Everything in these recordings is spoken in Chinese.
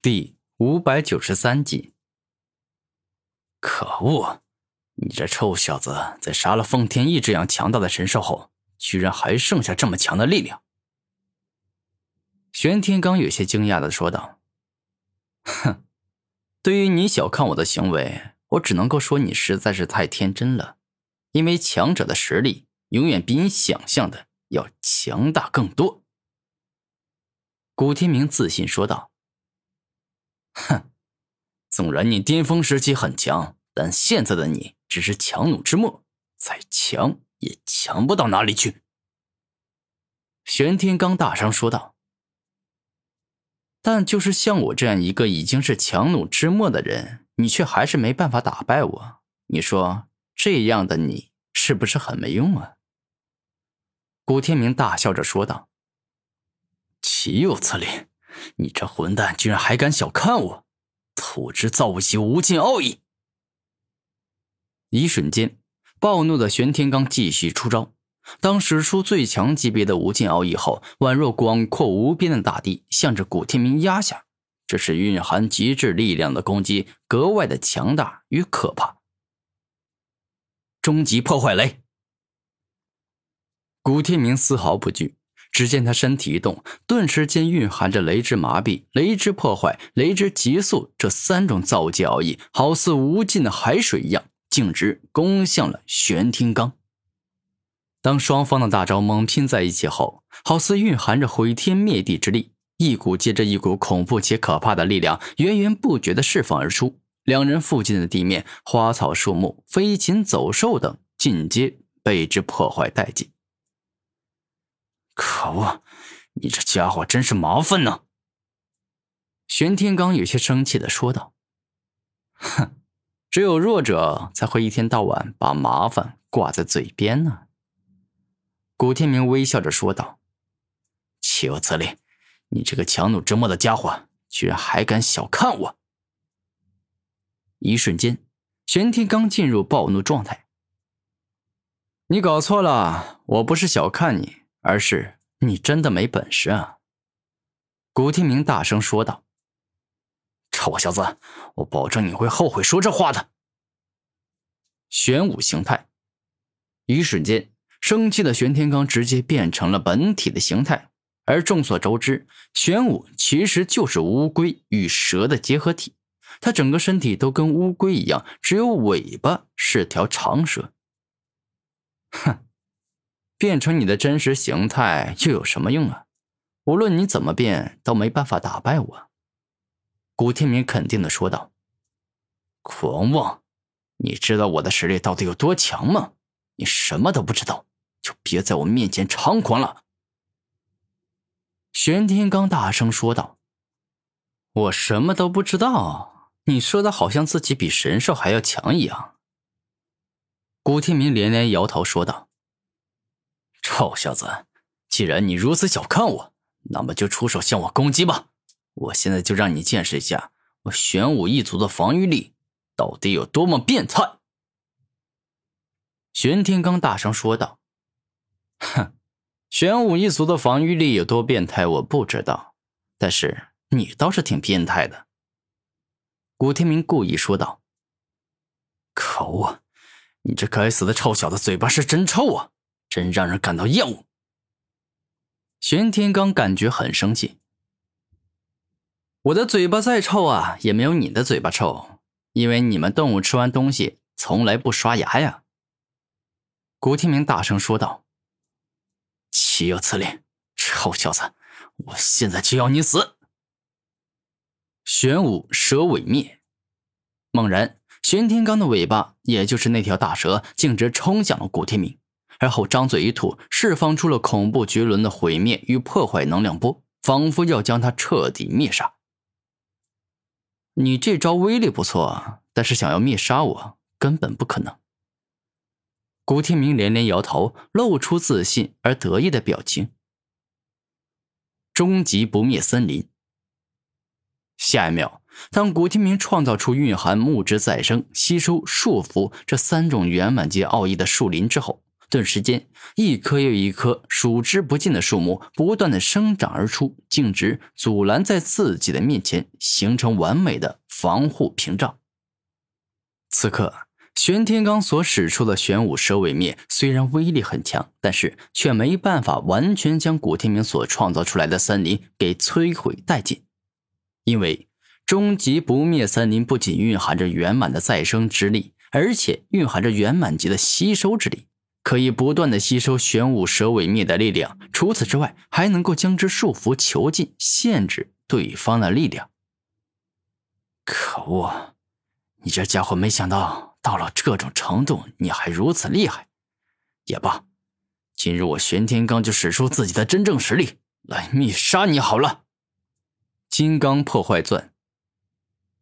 第五百九十三集。可恶！你这臭小子，在杀了奉天翼这样强大的神兽后，居然还剩下这么强的力量。玄天罡有些惊讶的说道：“哼，对于你小看我的行为，我只能够说你实在是太天真了。因为强者的实力永远比你想象的要强大更多。”古天明自信说道：“，纵然你巅峰时期很强，但现在的你只是强弩之末，再强也强不到哪里去。”玄天罡大声说道。但就是像我这样一个已经是强弩之末的人，你却还是没办法打败我。你说这样的你是不是很没用啊？古天明大笑着说道。岂有此理！你这混蛋居然还敢小看我！土之造物无尽奥义。一瞬间，暴怒的玄天罡继续出招。当使出最强级别的无尽奥义后，宛若广阔无边的大地，向着古天明压下。这是蕴含极致力量的攻击，格外的强大与可怕。终极破坏雷！古天明丝毫不惧，只见他身体一动，顿时间蕴含着雷之麻痹、雷之破坏、雷之急速这三种造技奥义，好似无尽的海水一样，径直攻向了玄天罡。当双方的大招猛拼在一起后，好似蕴含着毁天灭地之力，一股接着一股恐怖且可怕的力量源源不绝的释放而出。两人附近的地面、花草树木、飞禽走兽等尽皆被之破坏殆尽。可恶，你这家伙真是麻烦呢！玄天罡有些生气的说道：“哼，只有弱者才会一天到晚把麻烦挂在嘴边呢。”古天明微笑着说道：“岂有此理！你这个强弩之末的家伙，居然还敢小看我！”一瞬间，玄天罡进入暴怒状态。你搞错了，我不是小看你，而是你真的没本事啊！”古天明大声说道。“臭小子，我保证你会后悔说这话的！”玄武形态，一瞬间。生气的玄天罡直接变成了本体的形态，而众所周知，玄武其实就是乌龟与蛇的结合体，它整个身体都跟乌龟一样，只有尾巴是条长蛇。变成你的真实形态又有什么用啊？无论你怎么变，都没办法打败我。”古天明肯定的说道。“狂妄！你知道我的实力到底有多强吗？你什么都不知道。”就别在我面前猖狂了！”玄天罡大声说道。“我什么都不知道，你说的好像自己比神兽还要强一样。”古天明连连摇头说道：“臭小子，既然你如此小看我，那么就出手向我攻击吧！我现在就让你见识一下我玄武一族的防御力到底有多么变态！”玄天罡大声说道。哼，玄武一族的防御力有多变态，我不知道，但是你倒是挺变态的。”古天明故意说道。“可恶，你这该死的臭小子，嘴巴是真臭啊，真让人感到厌恶。”玄天罡感觉很生气。我的嘴巴再臭啊，也没有你的嘴巴臭，因为你们动物吃完东西从来不刷牙呀。”古天明大声说道。岂有此理！臭小子，我现在就要你死！玄武蛇尾灭，猛然，玄天罡的尾巴，也就是那条大蛇，径直冲向了古天明，而后张嘴一吐，释放出了恐怖绝伦的毁灭与破坏能量波，仿佛要将他彻底灭杀。你这招威力不错，但是想要灭杀我，根本不可能。古天明连连摇头，露出自信而得意的表情。终极不灭森林。下一秒，当古天明创造出蕴含木质再生、吸收束缚这三种圆满级奥义的树林之后，顿时间，一棵又一棵数之不尽的树木不断的生长而出，径直阻拦在自己的面前，形成完美的防护屏障。此刻，玄天罡所使出的玄武蛇尾灭虽然威力很强，但是却没办法完全将古天明所创造出来的森林给摧毁殆尽，因为终极不灭森林不仅蕴含着圆满的再生之力，而且蕴含着圆满级的吸收之力，可以不断的吸收玄武蛇尾灭的力量。除此之外，还能够将之束缚、囚禁、限制对方的力量。可恶！你这家伙，没想到到了这种程度，你还如此厉害。也罢，今日我玄天罡就使出自己的真正实力来灭杀你好了。金刚破坏钻。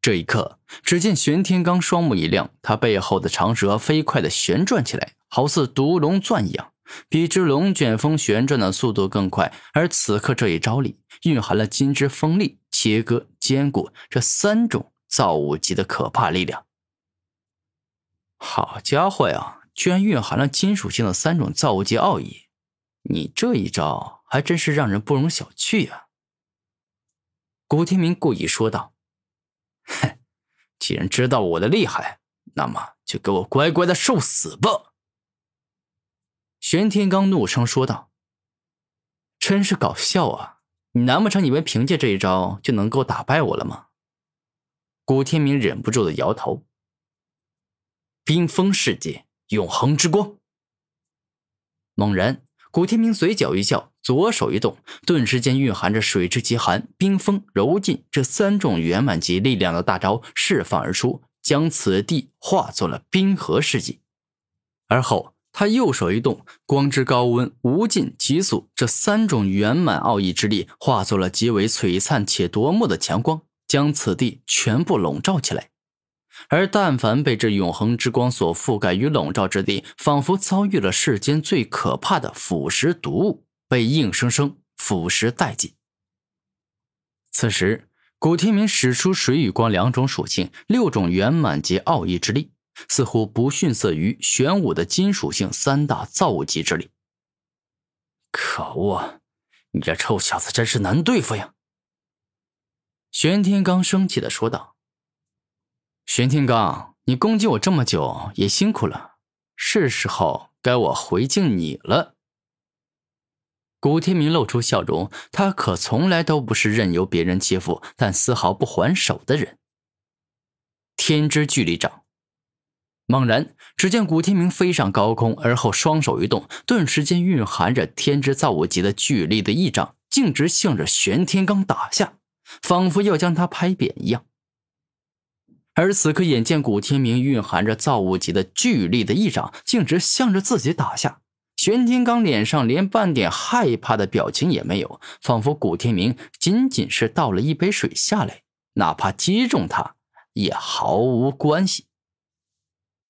这一刻，只见玄天罡双目一亮，他背后的长蛇飞快的旋转起来，好似独龙钻一样，比之龙卷风旋转的速度更快。而此刻这一招里，蕴含了金之锋利、切割、坚固这三种。造物级的可怕力量，好家伙呀！居然蕴含了金属性的三种造物级奥义，你这一招还真是让人不容小觑呀！古天明故意说道：“哼，既然知道我的厉害，那么就给我乖乖的受死吧！”玄天罡怒声说道：“真是搞笑啊！你难不成以为凭借这一招就能够打败我了吗？”古天明忍不住的摇头。冰封世界，永恒之光。猛然，古天明嘴角一笑，左手一动，顿时间蕴含着水之极寒、冰封、柔劲这三种圆满级力量的大招释放而出，将此地化作了冰河世界。而后，他右手一动，光之高温、无尽、极速这三种圆满奥义之力化作了极为璀璨且夺目的强光。将此地全部笼罩起来，而但凡被这永恒之光所覆盖与笼罩之地，仿佛遭遇了世间最可怕的腐蚀毒物，被硬生生腐蚀殆尽。此时，古天明使出水与光两种属性，六种圆满级奥义之力，似乎不逊色于玄武的金属性三大造物级之力。可恶，你这臭小子真是难对付呀！玄天罡生气的说道：“玄天罡，你攻击我这么久也辛苦了，是时候该我回敬你了。”古天明露出笑容，他可从来都不是任由别人欺负但丝毫不还手的人。天之巨力掌，猛然，只见古天明飞上高空，而后双手一动，顿时间蕴含着天之造物级的巨力的一掌，径直向着玄天罡打下。仿佛要将他拍扁一样，而此刻眼见古天明蕴含着造物级的巨力的一掌，径直向着自己打下，玄天罡脸上连半点害怕的表情也没有，仿佛古天明仅仅是倒了一杯水下来，哪怕击中他也毫无关系。